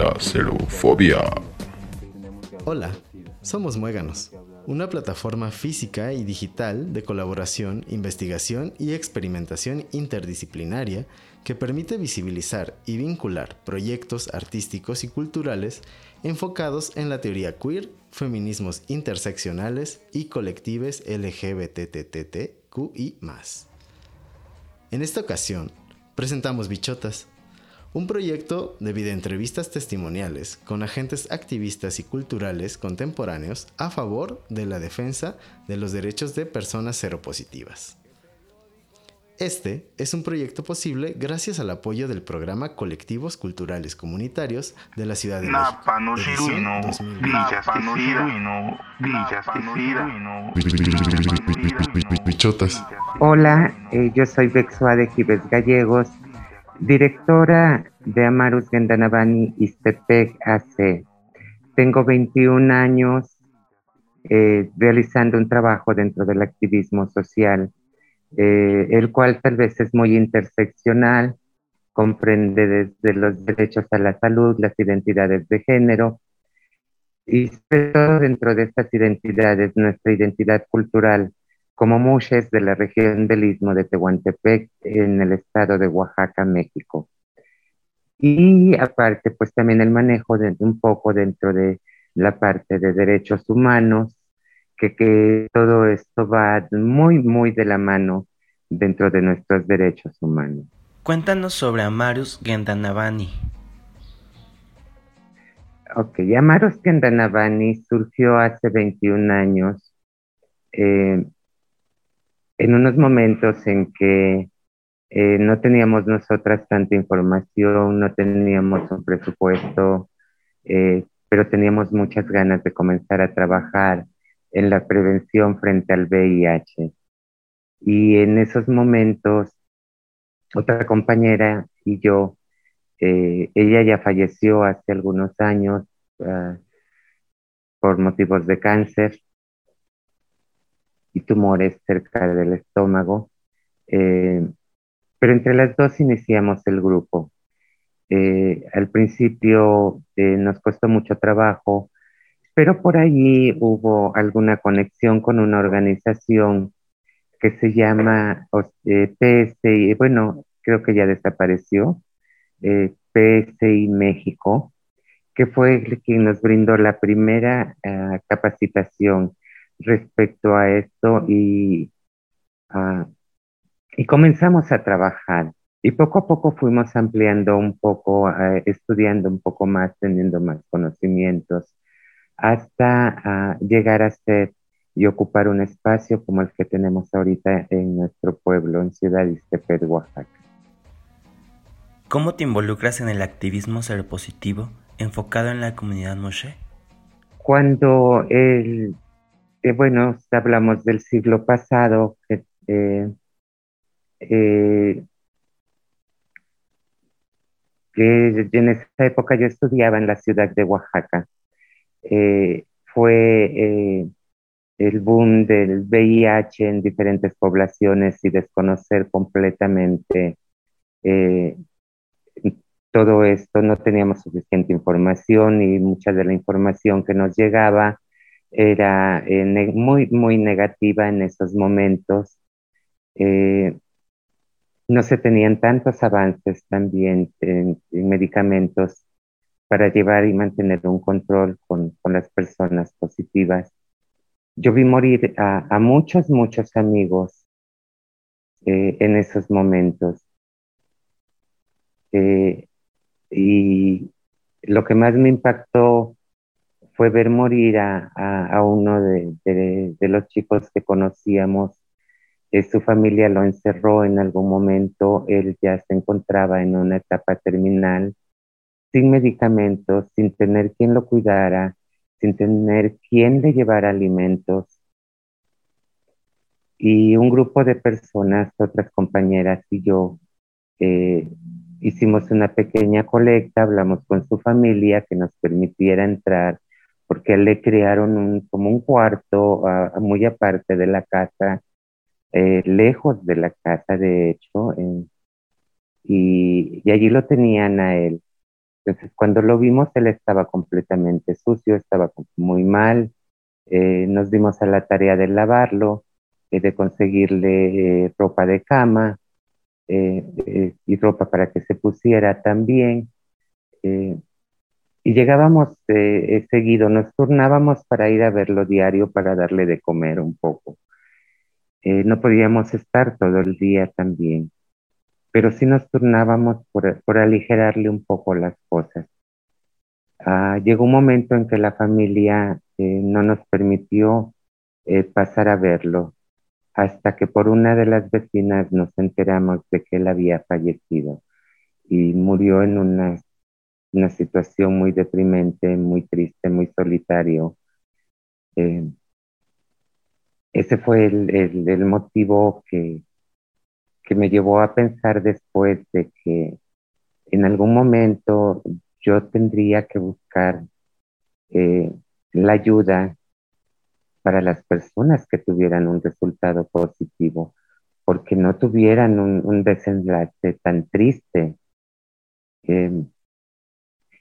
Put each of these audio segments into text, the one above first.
la. Hola, somos Muéganos, una plataforma física y digital de colaboración, investigación y experimentación interdisciplinaria que permite visibilizar y vincular proyectos artísticos y culturales enfocados en la teoría queer, feminismos interseccionales y colectives LGBTTTQI+. En esta ocasión, presentamos Bichotas, un proyecto de videoentrevistas testimoniales con agentes activistas y culturales contemporáneos a favor de la defensa de los derechos de personas seropositivas. Este es un proyecto posible gracias al apoyo del programa Colectivos Culturales Comunitarios de la Ciudad de México. Bichotas. Hola, eh, yo soy Bexua de Gives Gallegos directora de Amarus Gendanabani Istepec AC. Tengo 21 años eh, realizando un trabajo dentro del activismo social, eh, el cual tal vez es muy interseccional, comprende desde los derechos a la salud, las identidades de género, y todo dentro de estas identidades, nuestra identidad cultural como Mushes de la región del Istmo de Tehuantepec en el estado de Oaxaca, México. Y aparte, pues también el manejo de un poco dentro de la parte de derechos humanos, que, que todo esto va muy, muy de la mano dentro de nuestros derechos humanos. Cuéntanos sobre Amarus Gendanavani. Ok, Amarus Gendanavani surgió hace 21 años eh, en unos momentos en que eh, no teníamos nosotras tanta información, no teníamos un presupuesto, eh, pero teníamos muchas ganas de comenzar a trabajar en la prevención frente al VIH. Y en esos momentos, otra compañera y yo, eh, ella ya falleció hace algunos años ah, por motivos de cáncer y tumores cerca del estómago. Eh, pero entre las dos iniciamos el grupo. Eh, al principio eh, nos costó mucho trabajo, pero por allí hubo alguna conexión con una organización que se llama PSI, bueno, creo que ya desapareció, PSI México, que fue quien nos brindó la primera ah, capacitación respecto a esto y, ah, y comenzamos a trabajar. Y poco a poco fuimos ampliando un poco, eh, estudiando un poco más, teniendo más conocimientos, hasta ah, llegar a ser y ocupar un espacio como el que tenemos ahorita en nuestro pueblo, en Ciudad Iztepec, Oaxaca. ¿Cómo te involucras en el activismo seropositivo enfocado en la comunidad Moshe? Cuando el eh, bueno, hablamos del siglo pasado, eh, eh, en esa época yo estudiaba en la ciudad de Oaxaca. fue el boom del VIH en diferentes poblaciones y desconocer completamente todo esto, no teníamos suficiente información y mucha de la información que nos llegaba era eh, muy, muy negativa en esos momentos. Eh, no se tenían tantos avances también en, medicamentos para llevar y mantener un control con, las personas positivas. Yo vi morir a, muchos, muchos amigos eh, en esos momentos. y lo que más me impactó fue ver morir a, a, uno de, de, los chicos que conocíamos. Eh, su familia lo encerró en algún momento, él ya se encontraba en una etapa terminal, sin medicamentos, sin tener quien lo cuidara, sin tener quien le llevara alimentos. Y un grupo de personas, otras compañeras y yo, eh, hicimos una pequeña colecta, hablamos con su familia que nos permitiera entrar porque le crearon un, como un cuarto muy aparte de la casa, eh, lejos de la casa de hecho, y, y, allí lo tenían a él. Entonces, cuando lo vimos, él estaba completamente sucio, estaba muy mal. Eh, nos dimos a la tarea de lavarlo, eh, de conseguirle eh, ropa de cama y ropa para que se pusiera también. Y llegábamos seguido, nos turnábamos para ir a verlo diario, para darle de comer un poco. no podíamos estar todo el día también pero sí nos turnábamos por, aligerarle un poco las cosas. Ah, llegó un momento en que la familia eh, no nos permitió eh, pasar a verlo, hasta que por una de las vecinas nos enteramos de que él había fallecido y murió en una, una situación muy deprimente, muy triste, muy solitario. Eh, ese fue el, el motivo que, que me llevó a pensar después de que en algún momento yo tendría que buscar eh, la ayuda para las personas que tuvieran un resultado positivo, porque no tuvieran un, desenlace tan triste. Em,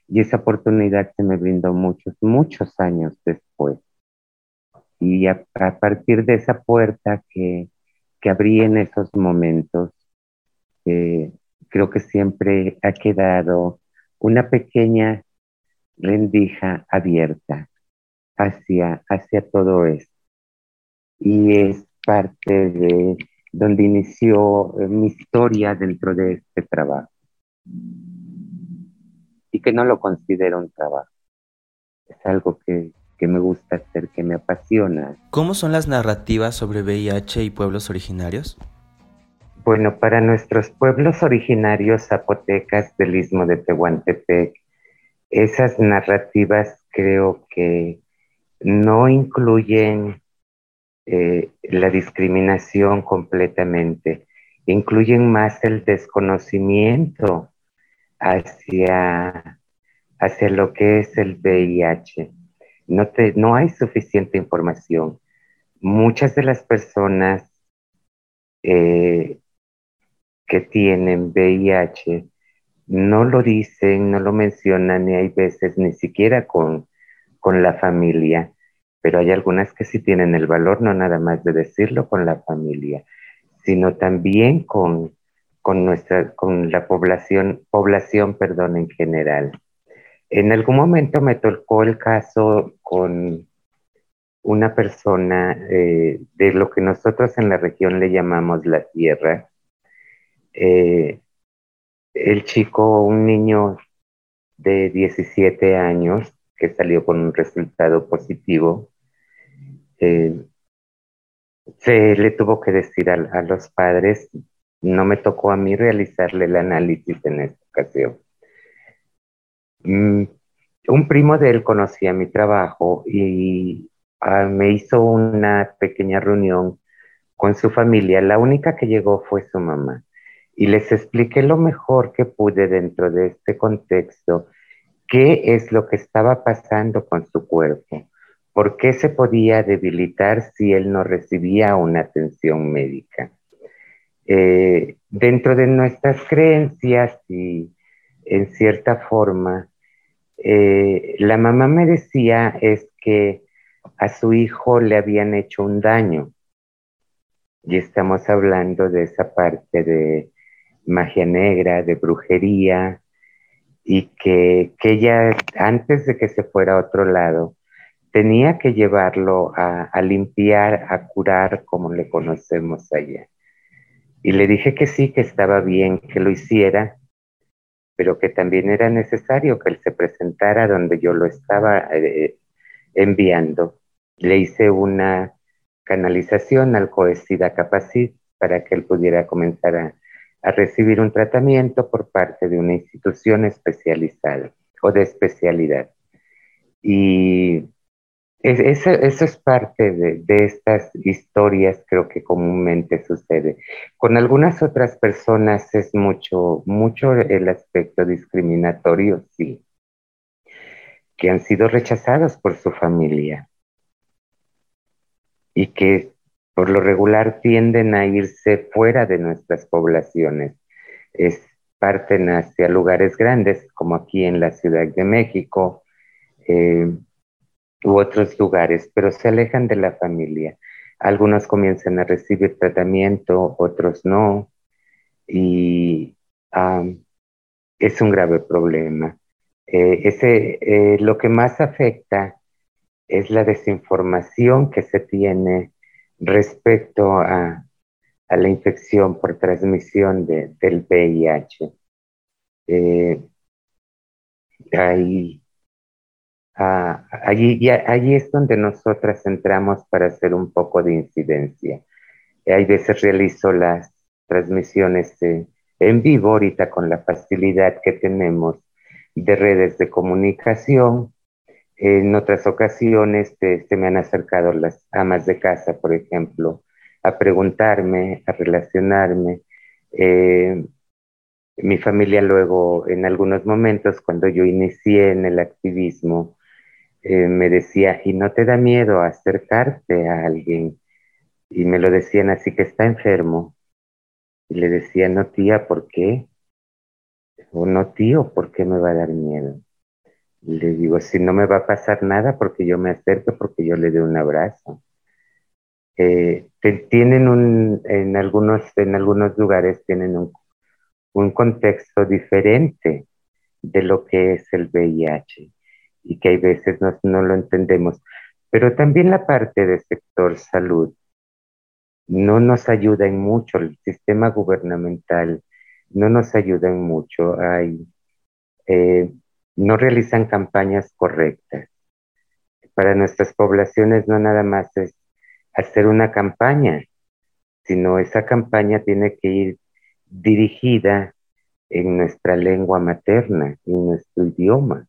y esa oportunidad se me brindó muchos, muchos años después. Y a partir de esa puerta que, que abrí en esos momentos, eh, creo que siempre ha quedado una pequeña rendija abierta hacia, hacia todo esto. Y es parte de donde inició eh, mi historia dentro de este trabajo. Y que no lo considero un trabajo. Es algo que que me gusta hacer, que me apasiona. ¿Cómo son las narrativas sobre VIH y pueblos originarios? Bueno, para nuestros pueblos originarios zapotecas del istmo de Tehuantepec, esas narrativas creo que no incluyen eh, la discriminación completamente, incluyen más el desconocimiento hacia, hacia lo que es el VIH no, te, no hay suficiente información. Muchas de las personas eh, que tienen VIH no lo dicen, no lo mencionan y hay veces ni siquiera con, con la familia, pero hay algunas que sí tienen el valor no nada más de decirlo con la familia, sino también con, con nuestra, con la población, población, perdón, en general. En algún momento me tocó el caso con una persona eh, de lo que nosotros en la región le llamamos la tierra. Eh, el chico, un niño de 17 años que salió con un resultado positivo, eh, se le tuvo que decir a, a los padres, no me tocó a mí realizarle el análisis en esta ocasión Mm, un primo de él conocía mi trabajo y ah, me hizo una pequeña reunión con su familia. La única que llegó fue su mamá. Y les expliqué lo mejor que pude dentro de este contexto, qué es lo que estaba pasando con su cuerpo, por qué se podía debilitar si él no recibía una atención médica. Eh, dentro de nuestras creencias y en cierta forma, eh, la mamá me decía es que a su hijo le habían hecho un daño. Y estamos hablando de esa parte de magia negra, de brujería, y que, que ella, antes de que se fuera a otro lado, tenía que llevarlo a, a, limpiar, a curar como le conocemos allá. Y le dije que sí, que estaba bien que lo hiciera, pero que también era necesario que él se presentara donde yo lo estaba eh, enviando. Le hice una canalización al Coesida Capacit para que él pudiera comenzar a recibir un tratamiento por parte de una institución especializada o de especialidad. Y eso, es parte de, estas historias, creo que comúnmente sucede. Con algunas otras personas es mucho, mucho el aspecto discriminatorio, sí, que han sido rechazados por su familia y que por lo regular tienden a irse fuera de nuestras poblaciones. Es parten hacia lugares grandes, como aquí en la Ciudad de México eh, u otros lugares, pero se alejan de la familia. Algunos comienzan a recibir tratamiento, otros no, y es un grave problema. Eh, ese, eh, lo que más afecta es la desinformación que se tiene respecto a, la infección por transmisión del VIH. Eh, ahí, allí, allí es donde nosotras entramos para hacer un poco de incidencia. Hay veces realizo las transmisiones en vivo ahorita con la facilidad que tenemos de redes de comunicación. En otras ocasiones se me han acercado las amas de casa, por ejemplo, a preguntarme, a relacionarme. Eh, mi familia luego, en algunos momentos, cuando yo inicié en el activismo, eh, me decía, ¿y no te da miedo acercarte a alguien? Y me lo decían así que está enfermo. Y le decía, no tía, ¿por qué? O no tío, ¿por qué me va a dar miedo? le digo, si no me va a pasar nada porque yo me acerco, porque yo le doy un abrazo. Eh, tienen un, en algunos, en algunos lugares tienen un, un contexto diferente de lo que es el VIH y que hay veces no, no lo entendemos. Pero también la parte del sector salud no nos ayuda en mucho, el sistema gubernamental no nos ayuda en mucho, hay, eh, no realizan campañas correctas. Para nuestras poblaciones no nada más es hacer una campaña, sino esa campaña tiene que ir dirigida en nuestra lengua materna, en nuestro idioma,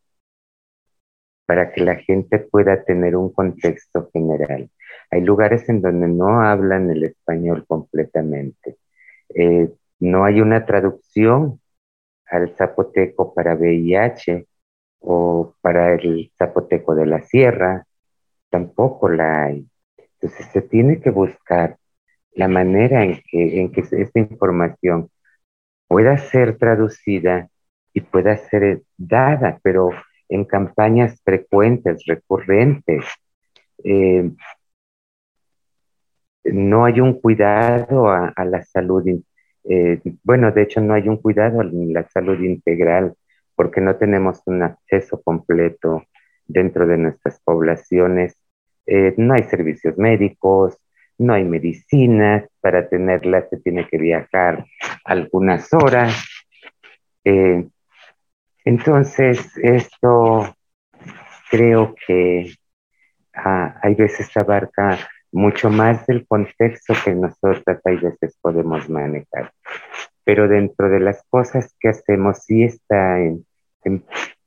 para que la gente pueda tener un contexto general. Hay lugares en donde no hablan el español completamente. Eh, no hay una traducción al zapoteco para VIH o para el zapoteco de la sierra, tampoco la hay. Entonces se tiene que buscar la manera en que, en que esta información pueda ser traducida y pueda ser dada, pero en campañas frecuentes, recurrentes. Eh, no hay un cuidado a, la salud, eh, bueno, de hecho no hay un cuidado a la salud integral porque no tenemos un acceso completo dentro de nuestras poblaciones. Eh, no hay servicios médicos, no hay medicinas, para tenerlas se tiene que viajar algunas horas. Entonces, esto creo que ah, hay veces abarca mucho más del contexto que nosotras hay veces podemos manejar. Pero dentro de las cosas que hacemos sí está en,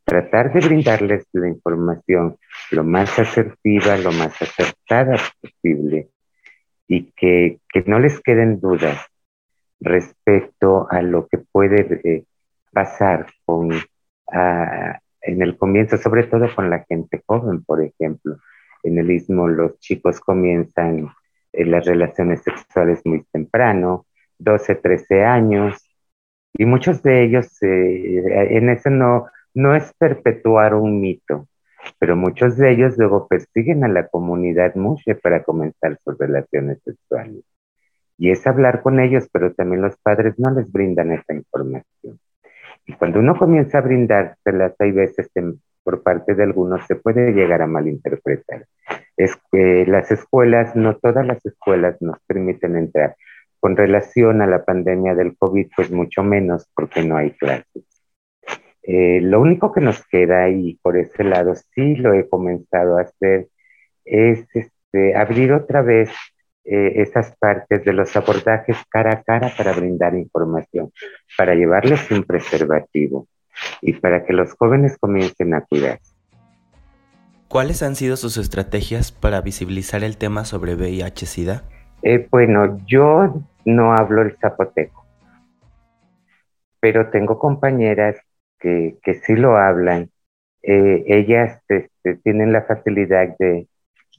tratar de brindarles la información lo más asertiva, lo más acertada posible y que, no les queden dudas respecto a lo que puede eh, pasar con, ah, en el comienzo, sobre todo con la gente joven, por ejemplo en el istmo los chicos comienzan eh, las relaciones sexuales muy temprano, 12, 13 años, y muchos de ellos, eh, en eso no, no es perpetuar un mito, pero muchos de ellos luego persiguen a la comunidad mucho para comenzar sus relaciones sexuales. Y es hablar con ellos, pero también los padres no les brindan esa información. Y cuando uno comienza a brindárselas, hay veces por parte de algunos se puede llegar a malinterpretar. Es que las escuelas, no todas las escuelas nos permiten entrar. Con relación a la pandemia del COVID, pues mucho menos porque no hay clases. Eh, lo único que nos queda, y por ese lado sí lo he comenzado a hacer, es este, abrir otra vez eh, esas partes de los abordajes cara a cara para brindar información, para llevarles un preservativo y para que los jóvenes comiencen a cuidar. ¿Cuáles han sido sus estrategias para visibilizar el tema sobre VIH-Sida? Eh, bueno, yo no hablo el zapoteco, pero tengo compañeras que, que sí lo hablan. Eh, ellas este, tienen la facilidad de,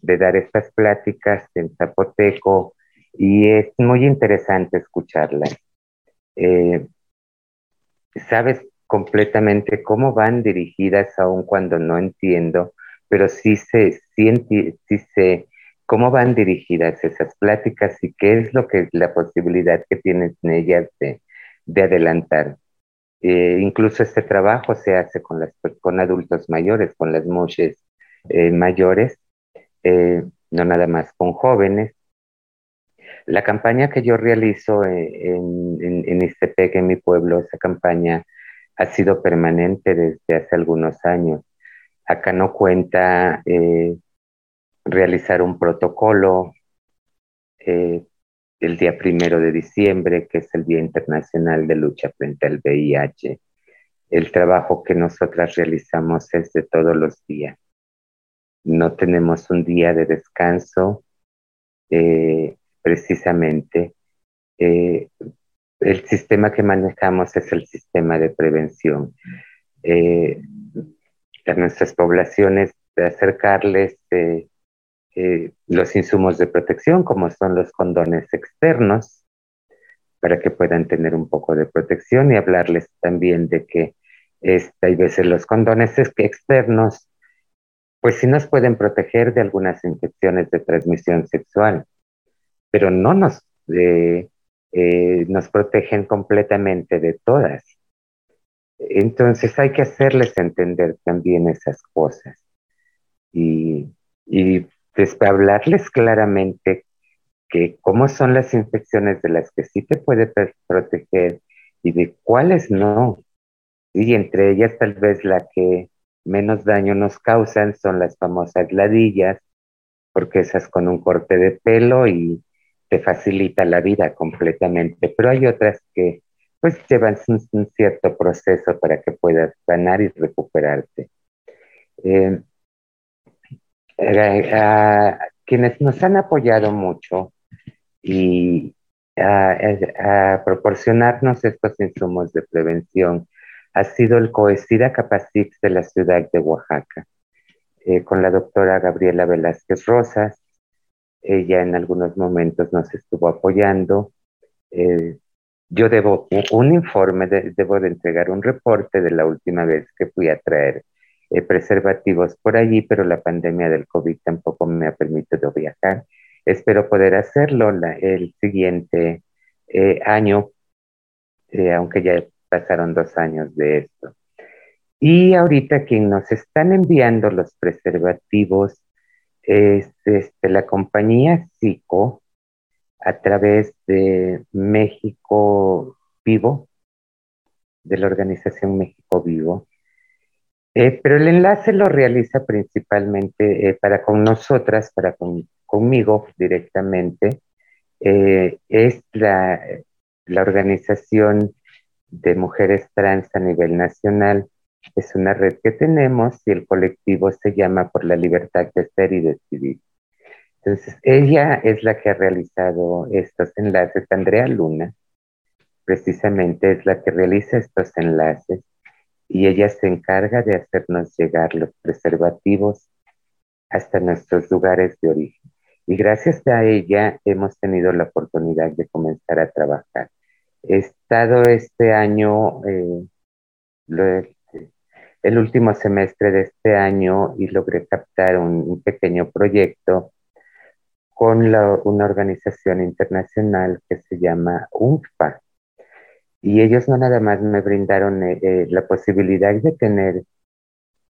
de dar estas pláticas en zapoteco y es muy interesante escucharlas. Eh, sabes completamente cómo van dirigidas, aun cuando no entiendo, pero sí sé, sí, sí sé cómo van dirigidas esas pláticas y qué es lo que es la posibilidad que tienes en ellas de, adelantar. Eh, incluso este trabajo se hace con, las, con adultos mayores, con las moches eh, mayores, eh, no nada más con jóvenes. La campaña que yo realizo en, en, en Istepec, en mi pueblo, esa campaña ha sido permanente desde hace algunos años. Acá no cuenta realizar un protocolo eh, el día primero de diciembre, que es el Día Internacional de Lucha frente al VIH. El trabajo que nosotras realizamos es de todos los días. No tenemos un día de descanso, eh, precisamente. Eh, el sistema que manejamos es el sistema de prevención. a nuestras poblaciones, de acercarles eh, los insumos de protección, como son los condones externos, para que puedan tener un poco de protección y hablarles también de que este, hay veces los condones externos, pues sí nos pueden proteger de algunas infecciones de transmisión sexual, pero no nos, eh, eh, nos protegen completamente de todas. Entonces hay que hacerles entender también esas cosas. Y, y para hablarles claramente que cómo son las infecciones de las que sí te puede proteger y de cuáles no. Y entre ellas tal vez la que menos daño nos causan son las famosas ladillas, porque esas con un corte de pelo y te facilita la vida completamente. Pero hay otras que pues llevan un, cierto proceso para que puedas sanar y recuperarte. Eh, a quienes nos han apoyado mucho y a, proporcionarnos estos insumos de prevención ha sido el COESIDA Capacix de la ciudad de Oaxaca, eh, con la doctora Gabriela Velázquez Rosas. Ella en algunos momentos nos estuvo apoyando. Eh, yo debo un informe, debo de entregar un reporte de la última vez que fui a traer eh, preservativos por allí, pero la pandemia del COVID tampoco me ha permitido viajar. Espero poder hacerlo el siguiente eh, año, eh, aunque ya pasaron dos años de esto. Y ahorita quien nos están enviando los preservativos es este, la compañía SICO a través de México Vivo, de la organización México Vivo. Eh, pero el enlace lo realiza principalmente eh, para con nosotras, para conmigo directamente. Eh, es la, la, organización de mujeres trans a nivel nacional. Es una red que tenemos y el colectivo se llama Por la Libertad de Ser y Decidir. Entonces, ella es la que ha realizado estos enlaces. Andrea Luna, precisamente, es la que realiza estos enlaces y ella se encarga de hacernos llegar los preservativos hasta nuestros lugares de origen. Y gracias a ella hemos tenido la oportunidad de comenzar a trabajar. He estado este año, eh, el último semestre de este año y logré captar un, pequeño proyecto con una organización internacional que se llama UNFPA, y ellos no nada más me brindaron eh, eh, la posibilidad de tener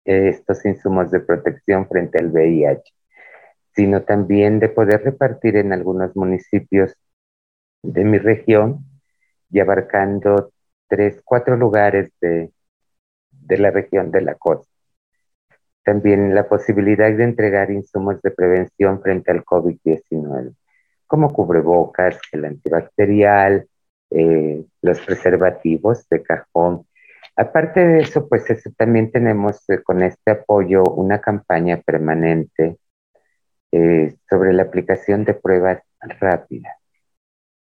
eh, estos insumos de protección frente al VIH, sino también de poder repartir en algunos municipios de mi región y abarcando tres, cuatro lugares de, de la región de la costa. También la posibilidad de entregar insumos de prevención frente al COVID-19, como cubrebocas, gel antibacterial, eh, los preservativos de cajón. Aparte de eso, pues eso, también tenemos eh, con este apoyo una campaña permanente eh, sobre la aplicación de pruebas rápidas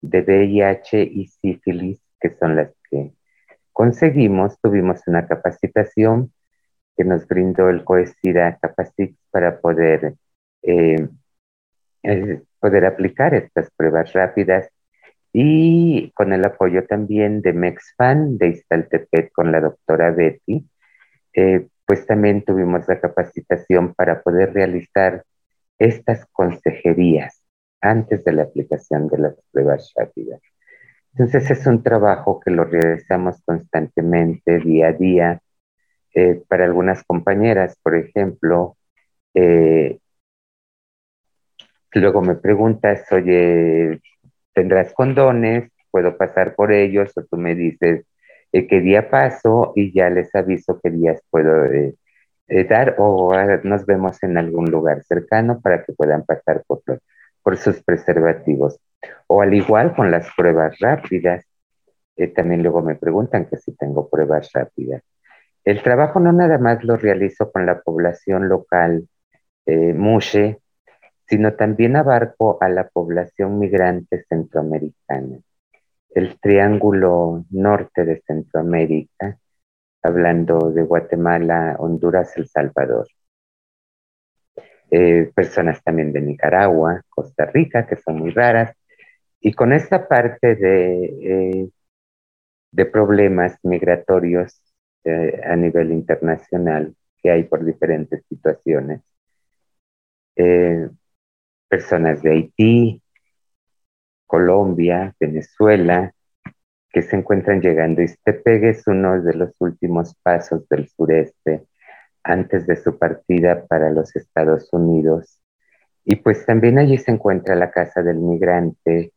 de VIH y sífilis, que son las que conseguimos. Tuvimos una capacitación que nos brindó el COESIDA Capacit para poder, poder aplicar estas pruebas rápidas y con el apoyo también de MEXFAN de Iztaltepec con la doctora Betty, eh, pues también tuvimos la capacitación para poder realizar estas consejerías antes de la aplicación de las pruebas rápidas. Entonces es un trabajo que lo realizamos constantemente, día a día. Eh, para algunas compañeras, por ejemplo, eh, luego me preguntas, oye, ¿tendrás condones? ¿Puedo pasar por ellos? O tú me dices, eh, ¿qué día paso? Y ya les aviso qué días puedo dar o ah, nos vemos en algún lugar cercano para que puedan pasar por, por sus preservativos. O al igual con las pruebas rápidas, eh, también luego me preguntan que si tengo pruebas rápidas. El trabajo no nada más lo realizo con la población local eh, Mushe, sino también abarco a la población migrante centroamericana. El triángulo norte de Centroamérica, hablando de Guatemala, Honduras, El Salvador. Eh, personas también de Nicaragua, Costa Rica, que son muy raras, y con esta parte de, eh, de problemas migratorios eh, a nivel internacional que hay por diferentes situaciones, personas de Haití, Colombia, Venezuela, que se encuentran llegando. Istepeg es uno de los últimos pasos del sureste antes de su partida para los Estados Unidos. Y pues también allí se encuentra la Casa del Migrante,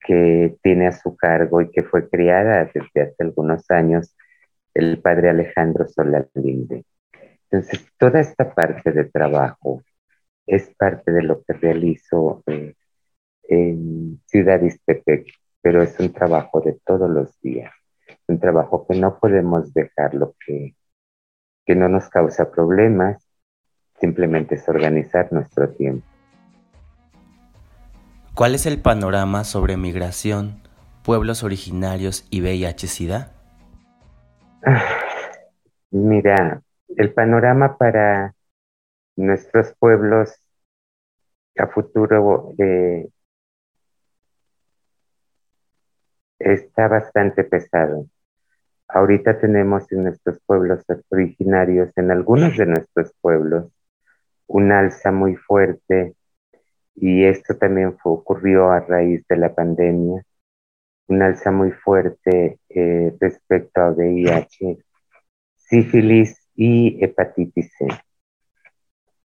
que tiene a su cargo y que fue criada desde hace algunos años el padre Alejandro Solalinde. Entonces, toda esta parte de trabajo es parte de lo que realizo eh, en Ciudad Istepec, pero es un trabajo de todos los días, un trabajo que no podemos dejarlo, que, que no nos causa problemas, simplemente es organizar nuestro tiempo. ¿Cuál es el panorama sobre migración, pueblos originarios y VIH-Sida? mira, el panorama para nuestros pueblos a futuro eh, está bastante pesado. Ahorita tenemos en nuestros pueblos originarios, en algunos de nuestros pueblos, un alza muy fuerte y esto también ocurrió a raíz de la pandemia, un alza muy fuerte eh, respecto a VIH, sífilis y hepatitis C.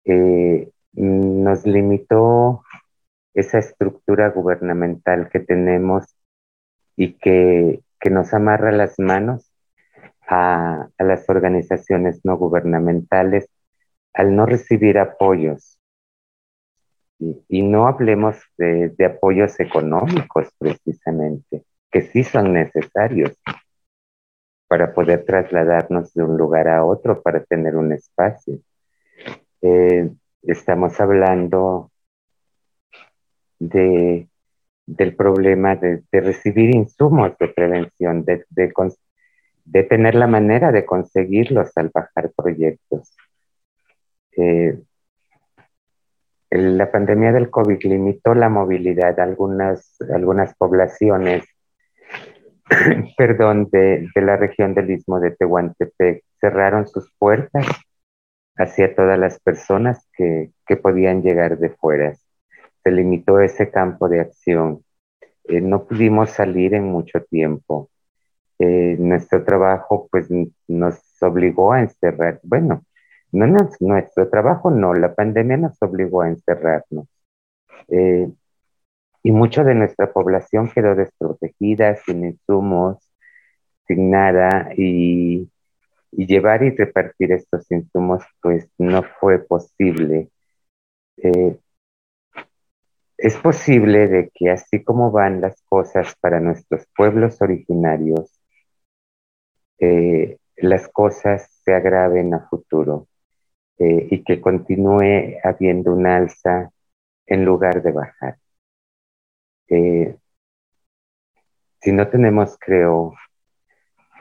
Eh, nos limitó esa estructura gubernamental que tenemos y que, que nos amarra las manos a, las organizaciones no gubernamentales al no recibir apoyos y, no hablemos de, apoyos económicos precisamente, que sí son necesarios para poder trasladarnos de un lugar a otro, para tener un espacio. Eh, estamos hablando de, del problema de, recibir insumos de prevención, de, tener la manera de conseguirlos al bajar proyectos. Eh, la pandemia del COVID limitó la movilidad algunas, algunas poblaciones perdón, de, la región del istmo de Tehuantepec. Cerraron sus puertas hacia todas las personas que, podían llegar de fuera. Se limitó ese campo de acción. Eh, no pudimos salir en mucho tiempo. Eh, nuestro trabajo pues nos obligó a encerrar, bueno, no, nuestro trabajo no, la pandemia nos obligó a encerrarnos. Eh, y mucha de nuestra población quedó desprotegida, sin insumos, sin nada, y, llevar y repartir estos insumos, pues no fue posible. Es posible de que así como van las cosas para nuestros pueblos originarios, eh, las cosas se agraven a futuro. Eh, y que continúe habiendo un alza en lugar de bajar. Eh, si no tenemos, creo,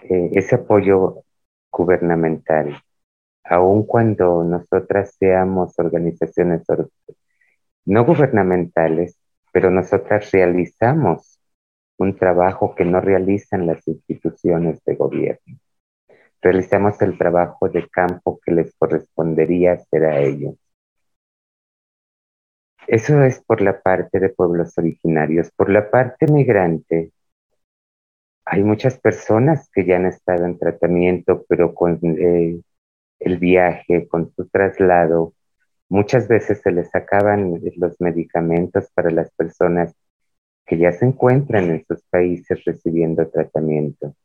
ese apoyo gubernamental, aun cuando nosotras seamos organizaciones no gubernamentales, pero nosotras realizamos un trabajo que no realizan las instituciones de gobierno. Realizamos el trabajo de campo que les correspondería hacer a ellos. Eso es por la parte de pueblos originarios. Por la parte migrante, hay muchas personas que ya han estado en tratamiento, pero con eh, el viaje, con su traslado, muchas veces se les acaban los medicamentos para las personas que ya se encuentran en sus países recibiendo tratamiento,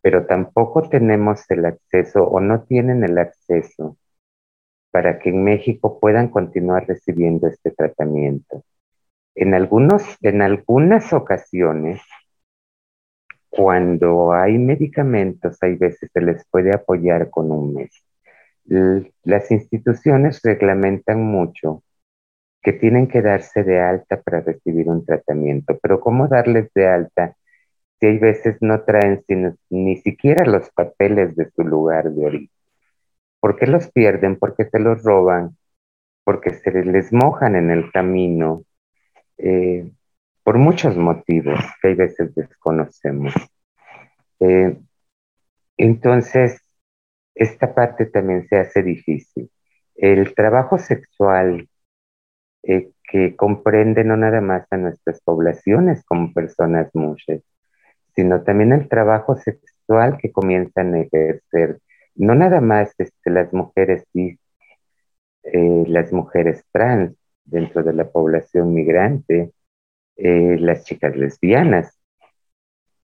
pero tampoco tenemos el acceso o no tienen el acceso para que en México puedan continuar recibiendo este tratamiento. En, algunos, en algunas ocasiones, cuando hay medicamentos, hay veces se les puede apoyar con un mes. Las instituciones reglamentan mucho que tienen que darse de alta para recibir un tratamiento, pero ¿cómo darles de alta si hay veces no traen ni siquiera los papeles de su lugar de origen? ¿Por qué los pierden? Porque se los roban, porque se les mojan en el camino, eh, por muchos motivos que hay veces desconocemos. Eh, entonces, esta parte también se hace difícil. El trabajo sexual eh, que comprende no nada más a nuestras poblaciones como personas mujeres, sino también el trabajo sexual que comienzan a ejercer no nada más este, las mujeres cis, eh, las mujeres trans dentro de la población migrante, eh, las chicas lesbianas,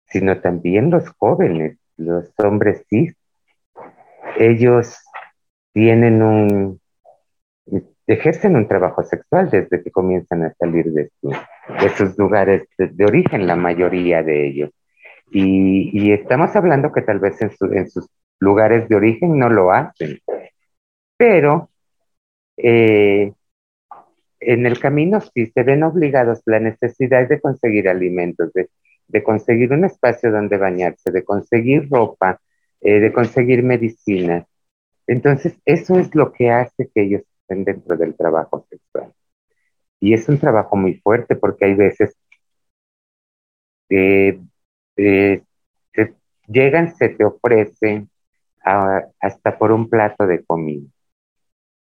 sino también los jóvenes, los hombres cis. Ellos tienen un, ejercen un trabajo sexual desde que comienzan a salir de, sus lugares de, origen, la mayoría de ellos. Y, estamos hablando que tal vez en, en sus lugares de origen no lo hacen. Pero eh, en el camino sí se ven obligados la necesidad de conseguir alimentos, de, conseguir un espacio donde bañarse, de conseguir ropa, eh, de conseguir medicina. Entonces, eso es lo que hace que ellos estén dentro del trabajo sexual. Y es un trabajo muy fuerte porque hay veces que eh, llegan, se te ofrecen, hasta por un plato de comida.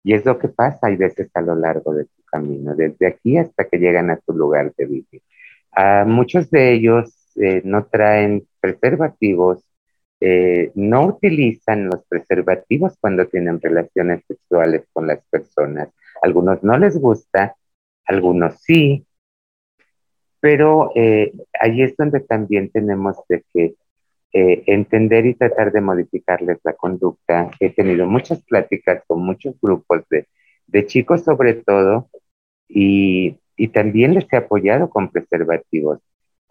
Y es lo que pasa hay veces a lo largo de tu camino, desde aquí hasta que llegan a tu lugar de vivir. muchos de ellos eh, no traen preservativos, eh, no utilizan los preservativos cuando tienen relaciones sexuales con las personas. Algunos no les gusta, algunos sí, pero eh, ahí es donde también tenemos de que eh, entender y tratar de modificarles la conducta. He tenido muchas pláticas con muchos grupos de, de chicos sobre todo y, y también les he apoyado con preservativos.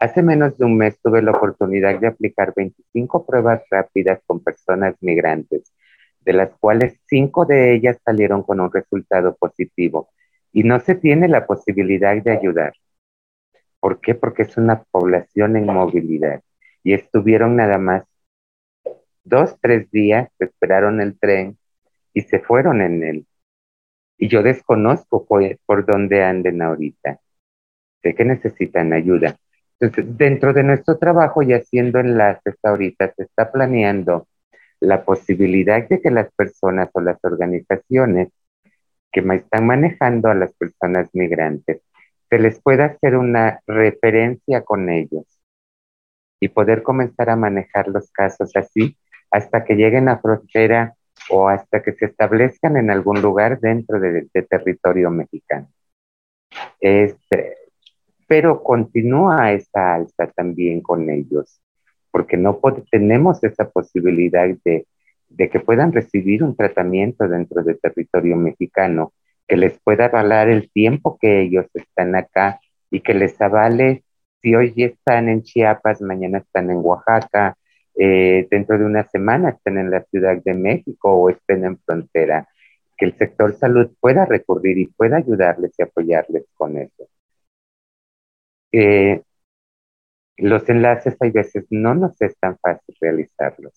Hace menos de un mes tuve la oportunidad de aplicar 25 pruebas rápidas con personas migrantes, de las cuales cinco de ellas salieron con un resultado positivo y no se tiene la posibilidad de ayudar. ¿Por qué? Porque es una población en movilidad y estuvieron nada más dos, tres días, esperaron el tren y se fueron en él. Y yo desconozco por, dónde anden ahorita. Sé que necesitan ayuda. Entonces, dentro de nuestro trabajo y haciendo enlaces ahorita, se está planeando la posibilidad de que las personas o las organizaciones que están manejando a las personas migrantes, se les pueda hacer una referencia con ellos y poder comenzar a manejar los casos así hasta que lleguen a frontera o hasta que se establezcan en algún lugar dentro de, territorio mexicano. Este, pero continúa esa alza también con ellos, porque no tenemos esa posibilidad de, de que puedan recibir un tratamiento dentro del territorio mexicano que les pueda avalar el tiempo que ellos están acá y que les avale si hoy están en Chiapas, mañana están en Oaxaca, eh, dentro de una semana estén en la Ciudad de México o estén en frontera, que el sector salud pueda recurrir y pueda ayudarles y apoyarles con eso. Eh, los enlaces hay veces no nos es tan fácil realizarlos.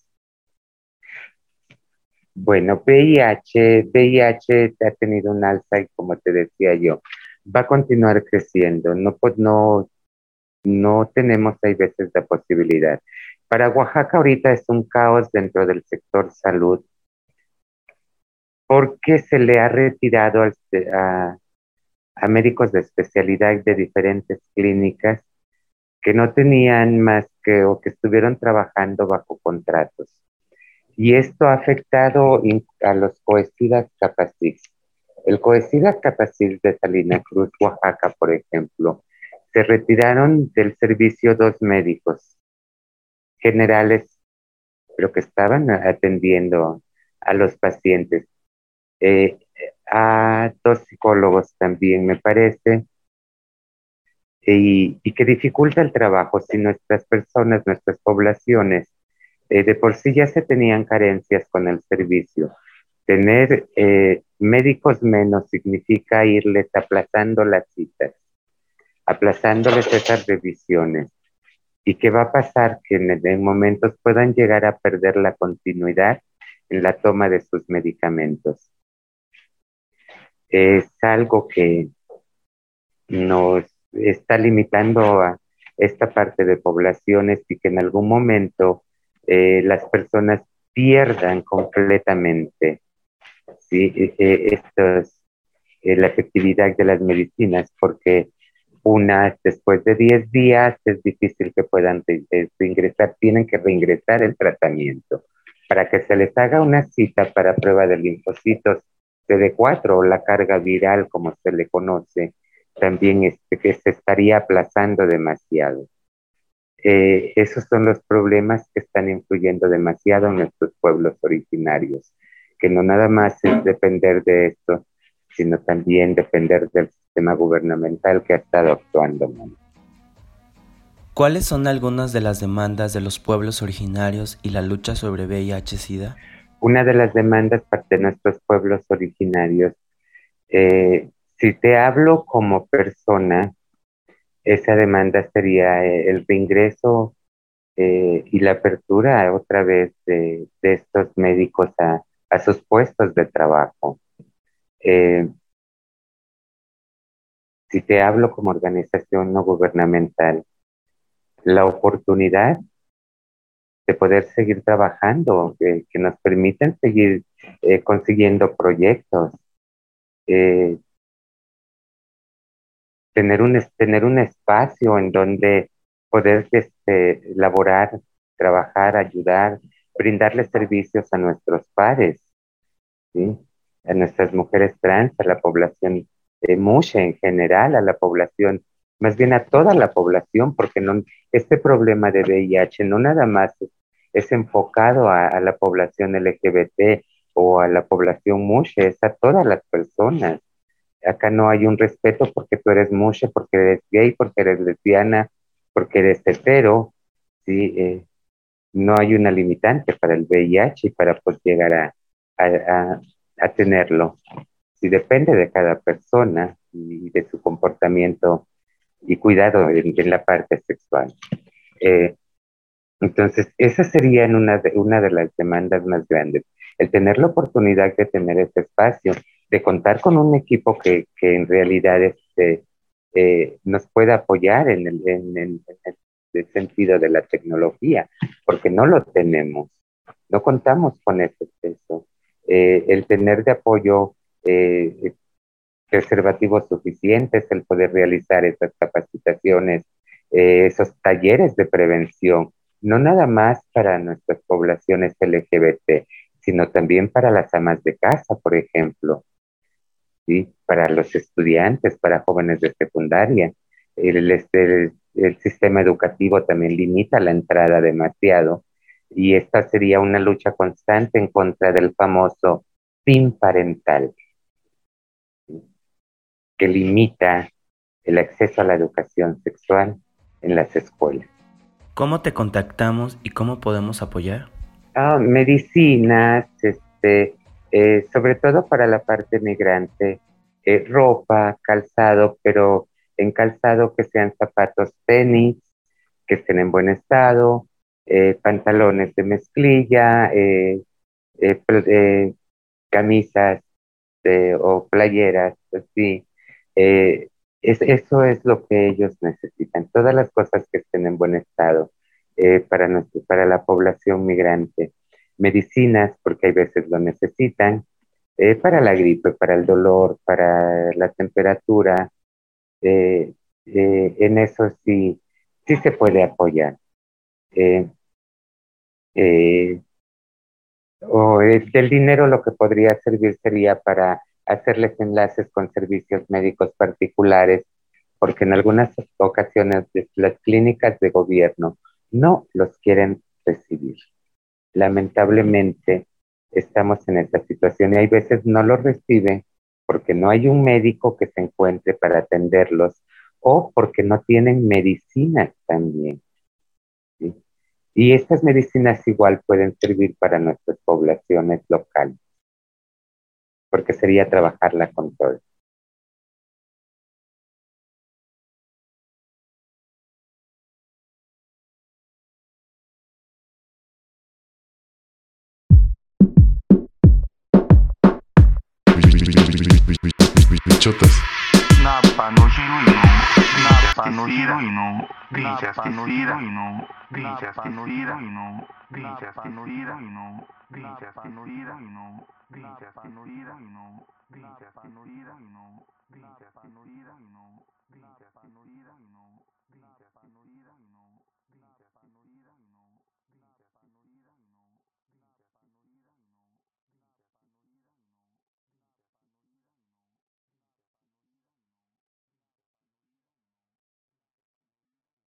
Bueno, VIH, VIH ha tenido un alza y como te decía yo, va a continuar creciendo. No, no no tenemos hay veces la posibilidad. Para Oaxaca ahorita es un caos dentro del sector salud porque se le ha retirado a, a médicos de especialidad de diferentes clínicas que no tenían más que o que estuvieron trabajando bajo contratos. Y esto ha afectado a los coesidas Capacix. El coesida Capacix de Salina Cruz, Oaxaca, por ejemplo, se retiraron del servicio dos médicos generales, pero que estaban atendiendo a los pacientes. Eh, a dos psicólogos también, me parece, y, que dificulta el trabajo si nuestras personas, nuestras poblaciones, eh, de por sí ya se tenían carencias con el servicio. Tener eh, médicos menos significa irles aplazando las citas, aplazándoles esas revisiones. ¿Y qué va a pasar? Que en momentos puedan llegar a perder la continuidad en la toma de sus medicamentos es algo que nos está limitando a esta parte de poblaciones y que en algún momento eh, las personas pierdan completamente ¿sí? E, e, esto es, eh, la efectividad de las medicinas, porque unas después de 10 días es difícil que puedan reingresar, tienen que reingresar el tratamiento. Para que se les haga una cita para prueba de linfocitos CD4 o la carga viral, como se le conoce, también este, que se estaría aplazando demasiado. Eh, esos son los problemas que están influyendo demasiado en nuestros pueblos originarios, que no nada más es depender de esto, sino también depender del sistema gubernamental que ha estado actuando ¿Cuáles son algunas de las demandas de los pueblos originarios y la lucha sobre VIH-Sida? Una de las demandas de nuestros pueblos originarios. Eh, si te hablo como persona, esa demanda sería eh, el reingreso eh, y la apertura otra vez de, estos médicos a, sus puestos de trabajo. si te hablo como organización no gubernamental, la oportunidad de poder seguir trabajando, que nos permiten seguir eh, consiguiendo proyectos, eh, tener, un, tener un espacio en donde poder este, elaborar, trabajar, ayudar, brindarles servicios a nuestros pares, a nuestras mujeres trans, a la población de Mushe en general, a la población más bien a toda la población, porque no, este problema de VIH no nada más es, enfocado a, la población LGBT o a la población mushe, es a todas las personas. Acá no hay un respeto porque tú eres mushe, porque eres gay, porque eres lesbiana, porque eres hetero, ¿sí? Eh, no hay una limitante para el VIH y para pues, llegar a, a, a tenerlo. Si depende de cada persona y de su comportamiento y cuidado en, la parte sexual. Eh, entonces, esa sería una de, una de las demandas más grandes, el tener la oportunidad de tener ese espacio, de contar con un equipo que, que en realidad este, eh, nos pueda apoyar en el, en, el, sentido de la tecnología, porque no lo tenemos, no contamos con ese peso. Eh, el tener de apoyo eh, preservativos suficientes, el poder realizar esas capacitaciones, eh, esos talleres de prevención, no nada más para nuestras poblaciones LGBT, sino también para las amas de casa, por ejemplo, ¿sí? para los estudiantes, para jóvenes de secundaria. El, este, el sistema educativo también limita la entrada demasiado y esta sería una lucha constante en contra del famoso fin parental que limita el acceso a la educación sexual en las escuelas. ¿Cómo te contactamos y cómo podemos apoyar? Ah, medicinas, este, eh, sobre todo para la parte migrante, eh, ropa, calzado, pero en calzado que sean zapatos tenis, que estén en buen estado, eh, pantalones de mezclilla, camisas o playeras, así, eh, eso es lo que ellos necesitan, todas las cosas que estén en buen estado eh, para, nuestro, para la población migrante. Medicinas, porque hay veces lo necesitan, eh, para la gripe, para el dolor, para la temperatura. Eh, en eso sí, sí se puede apoyar. o el dinero lo que podría servir sería para hacerles enlaces con servicios médicos particulares, porque en algunas ocasiones las clínicas de gobierno no los quieren recibir. Lamentablemente estamos en esta situación y hay veces no los reciben porque no hay un médico que se encuentre para atenderlos o porque no tienen medicinas también. Y estas medicinas igual pueden servir para nuestras poblaciones locales porque sería trabajarla con todo panócero y no dichasticida y no dichasticida y no dichasticida y no dichasticida y no dichasticida y no dichasticida y no dichasticida y no dichasticida y no